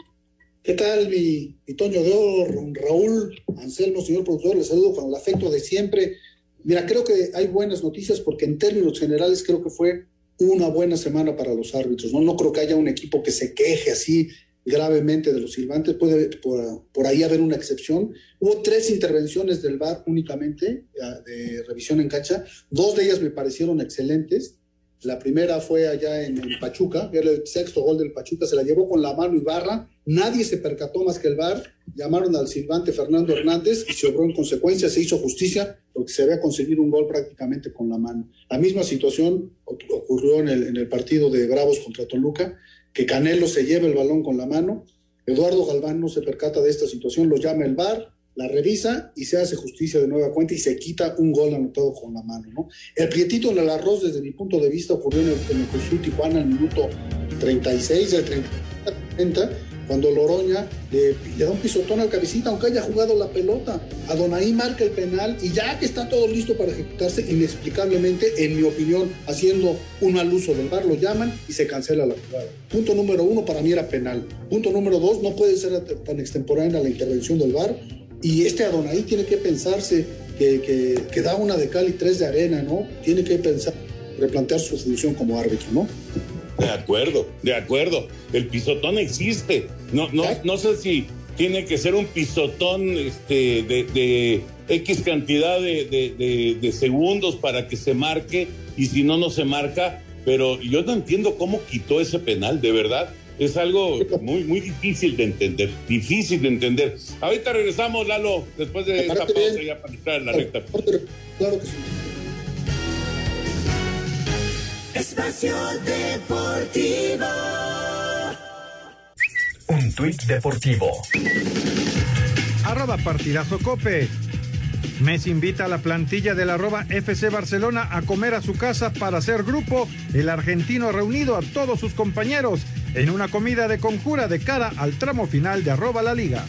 ¿Qué tal, mi, mi Toño de Oro, Raúl, Anselmo, señor productor? Les saludo con el afecto de siempre Mira, creo que hay buenas noticias porque en términos generales creo que fue una buena semana para los árbitros. No, no creo que haya un equipo que se queje así gravemente de los silbantes. Puede por, por ahí haber una excepción. Hubo tres intervenciones del VAR únicamente de revisión en cancha. Dos de ellas me parecieron excelentes. La primera fue allá en, en Pachuca, era el sexto gol del Pachuca, se la llevó con la mano y barra. Nadie se percató más que el VAR. Llamaron al silbante Fernando Hernández y se obró en consecuencia, se hizo justicia porque se había conseguido un gol prácticamente con la mano. La misma situación ocurrió en el, en el partido de Bravos contra Toluca, que Canelo se lleva el balón con la mano. Eduardo Galván no se percata de esta situación, lo llama el VAR, la revisa y se hace justicia de nueva cuenta y se quita un gol anotado con la mano. ¿no? El prietito en el arroz, desde mi punto de vista, ocurrió en el, en el Tijuana al minuto 36, del 30, cuando Loroña le, da un pisotón al cabecita, aunque haya jugado la pelota. Adonai marca el penal y ya que está todo listo para ejecutarse, inexplicablemente, en mi opinión, haciendo un mal uso del bar, lo llaman y se cancela la jugada. Punto número uno, para mí era penal. Punto número dos, no puede ser tan extemporánea la intervención del bar y este Adonai tiene que pensarse que, que, que, da una de cal y tres de arena, ¿no? Tiene que pensar, replantear su función como árbitro, ¿no? De acuerdo, de acuerdo. El pisotón existe. No, no, no sé si tiene que ser un pisotón este, de, de X cantidad de, de, de, segundos para que se marque y si no, no se marca. Pero yo no entiendo cómo quitó ese penal, de verdad es algo muy, muy difícil de entender, difícil de entender. Ahorita regresamos, Lalo, después de esta pausa ya para entrar en la recta. Claro que sí. Espacio Deportivo. Un tuit deportivo. Arroba partidazo cope. Messi invita a la plantilla del arroba FC Barcelona a comer a su casa para hacer grupo. El argentino reunido a todos sus compañeros en una comida de conjura de cara al tramo final de arroba la liga.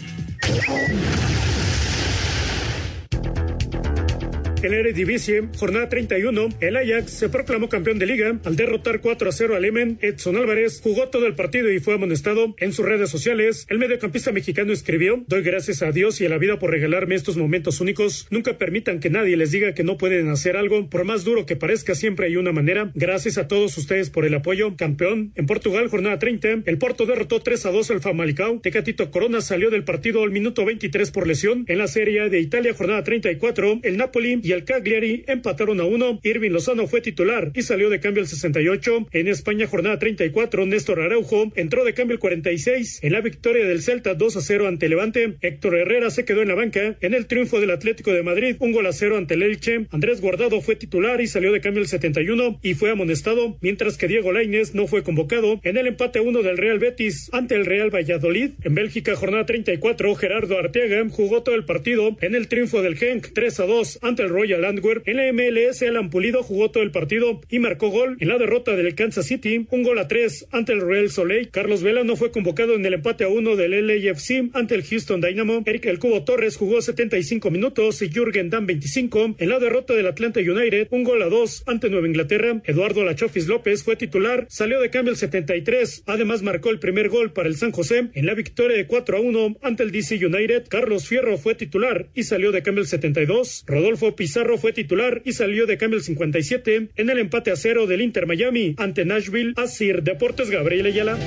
En la Eredivisie, jornada 31, el Ajax se proclamó campeón de liga al derrotar 4 a 0 al Emen. Edson Álvarez jugó todo el partido y fue amonestado. En sus redes sociales, el mediocampista mexicano escribió: Doy gracias a Dios y a la vida por regalarme estos momentos únicos. Nunca permitan que nadie les diga que no pueden hacer algo. Por más duro que parezca, siempre hay una manera. Gracias a todos ustedes por el apoyo. Campeón. En Portugal, jornada 30, el Porto derrotó 3 a 2 al Famalicão. Tecatito Corona salió del partido al minuto 23 por lesión. En la Serie de Italia, jornada 34, el Napoli y el Cagliari empataron a uno. Irving Lozano fue titular y salió de cambio el 68. En España, jornada 34, Néstor Araujo entró de cambio el 46. En la victoria del Celta 2 a 0 ante Levante, Héctor Herrera se quedó en la banca. En el triunfo del Atlético de Madrid, un gol a 0 ante el Elche. Andrés Guardado fue titular y salió de cambio el 71 y fue amonestado, mientras que Diego Lainez no fue convocado. En el empate 1 del Real Betis ante el Real Valladolid. En Bélgica, jornada 34, Gerardo Arteaga jugó todo el partido. En el triunfo del Genk 3 a 2 ante el Royal Antwerp. En la MLS, Alan Pulido jugó todo el partido y marcó gol en la derrota del Kansas City, un gol a tres ante el Real Soleil. Carlos Vela no fue convocado en el empate a uno del LAFC ante el Houston Dynamo. Eric El Cubo Torres jugó 75 minutos y Jürgen Dan 25 en la derrota del Atlanta United, un gol a dos ante Nueva Inglaterra. Eduardo Lachofis López fue titular, salió de cambio el 73, además marcó el primer gol para el San José en la victoria de 4 a 1 ante el DC United. Carlos Fierro fue titular y salió de cambio el 72. Rodolfo Pizarro fue titular y salió de cambio el 57 en el empate a cero del Inter Miami ante Nashville. Asir Deportes Gabriel Ayala.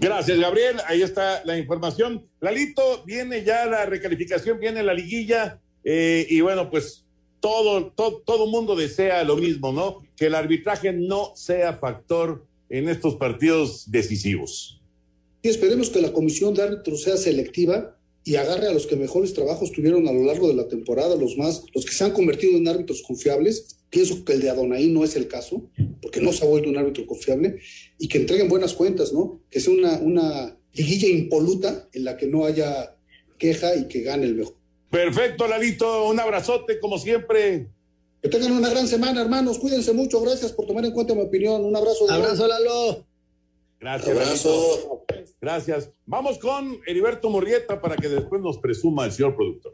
Gracias, Gabriel. Ahí está la información. Lalito, viene ya la recalificación, viene la liguilla. Eh, y bueno, pues todo, todo, todo mundo desea lo mismo, ¿no? Que el arbitraje no sea factor en estos partidos decisivos. Y esperemos que la comisión de árbitros sea selectiva y agarre a los que mejores trabajos tuvieron a lo largo de la temporada, los más, los que se han convertido en árbitros confiables. Pienso que el de Adonai no es el caso, porque no se ha vuelto un árbitro confiable, y que entreguen buenas cuentas, ¿no? Que sea una, una liguilla impoluta en la que no haya queja y que gane el mejor. Perfecto, Lalito, un abrazote como siempre. Que tengan una gran semana, hermanos. Cuídense mucho. Gracias por tomar en cuenta mi opinión. Un abrazo. Abrazo, Lalo. Gracias. Abrazo. Gracias. Vamos con Heriberto Murrieta para que después nos presuma el señor productor.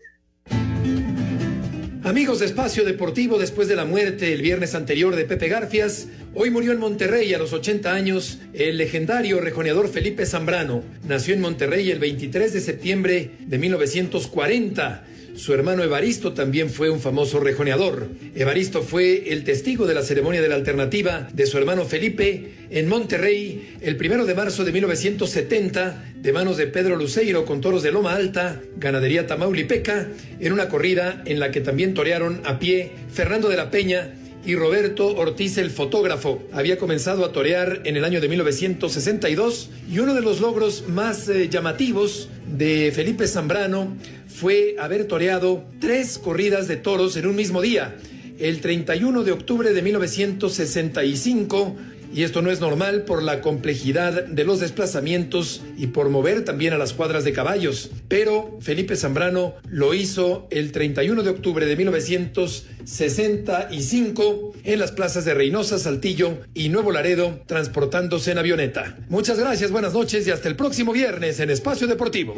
Amigos de Espacio Deportivo, después de la muerte el viernes anterior de Pepe Garfias, hoy murió en Monterrey a los 80 años el legendario rejoneador Felipe Zambrano. Nació en Monterrey el 23 de septiembre de 1940. Su hermano Evaristo también fue un famoso rejoneador. Evaristo fue el testigo de la ceremonia de la alternativa de su hermano Felipe en Monterrey el primero de marzo de 1970 de manos de Pedro Luceiro con toros de Loma Alta, ganadería Tamaulipeca, en una corrida en la que también torearon a pie Fernando de la Peña y Roberto Ortiz el fotógrafo. Había comenzado a torear en el año de 1962 y uno de los logros más eh, llamativos de Felipe Zambrano fue haber toreado tres corridas de toros en un mismo día. El 31 de octubre de 1965 y esto no es normal por la complejidad de los desplazamientos y por mover también a las cuadras de caballos. Pero Felipe Zambrano lo hizo el 31 de octubre de 1965 en las plazas de Reynosa, Saltillo y Nuevo Laredo, transportándose en avioneta. Muchas gracias, buenas noches y hasta el próximo viernes en Espacio Deportivo.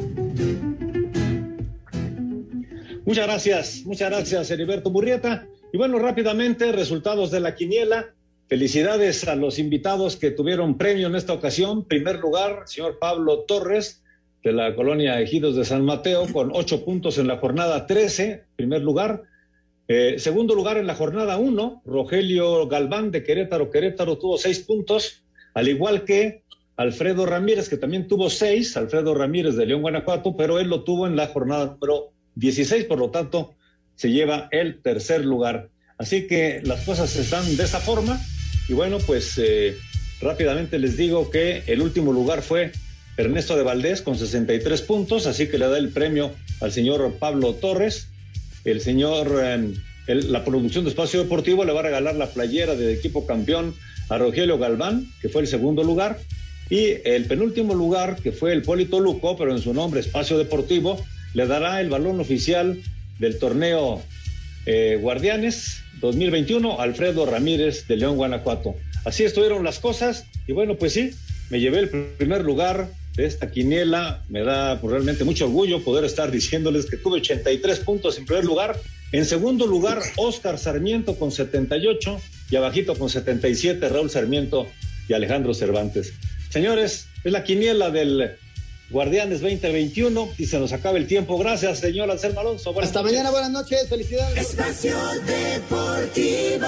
Muchas gracias, muchas gracias, Heriberto Murrieta. Y bueno, rápidamente, resultados de la quiniela. Felicidades a los invitados que tuvieron premio en esta ocasión. Primer lugar, señor Pablo Torres, de la colonia Ejidos de San Mateo, con ocho puntos en la jornada 13, primer lugar. Eh, segundo lugar en la jornada 1, Rogelio Galván de Querétaro. Querétaro tuvo seis puntos, al igual que Alfredo Ramírez, que también tuvo seis. Alfredo Ramírez de León, Guanajuato, pero él lo tuvo en la jornada número 16, por lo tanto, se lleva el tercer lugar. Así que las cosas están de esa forma. Y bueno, pues eh, rápidamente les digo que el último lugar fue Ernesto de Valdés con 63 puntos, así que le da el premio al señor Pablo Torres. El señor, el- la producción de Espacio Deportivo le va a regalar la playera del equipo campeón a Rogelio Galván, que fue el segundo lugar. Y el penúltimo lugar, que fue el Polito Luco, pero en su nombre Espacio Deportivo, le dará el balón oficial del torneo eh, Guardianes 2021, Alfredo Ramírez de León, Guanajuato. Así estuvieron las cosas y bueno, pues sí, me llevé el primer lugar de esta quiniela. Me da pues, realmente mucho orgullo poder estar diciéndoles que tuve 83 puntos en primer lugar. En segundo lugar, Oscar Sarmiento con 78 y abajito con 77, Raúl Sarmiento y Alejandro Cervantes. Señores, es la quiniela del Guardianes 2021 y se nos acaba el tiempo. Gracias, señor Anselmo Alonso. Buenas Hasta noches. mañana, buenas noches, felicidades. Espacio Deportivo.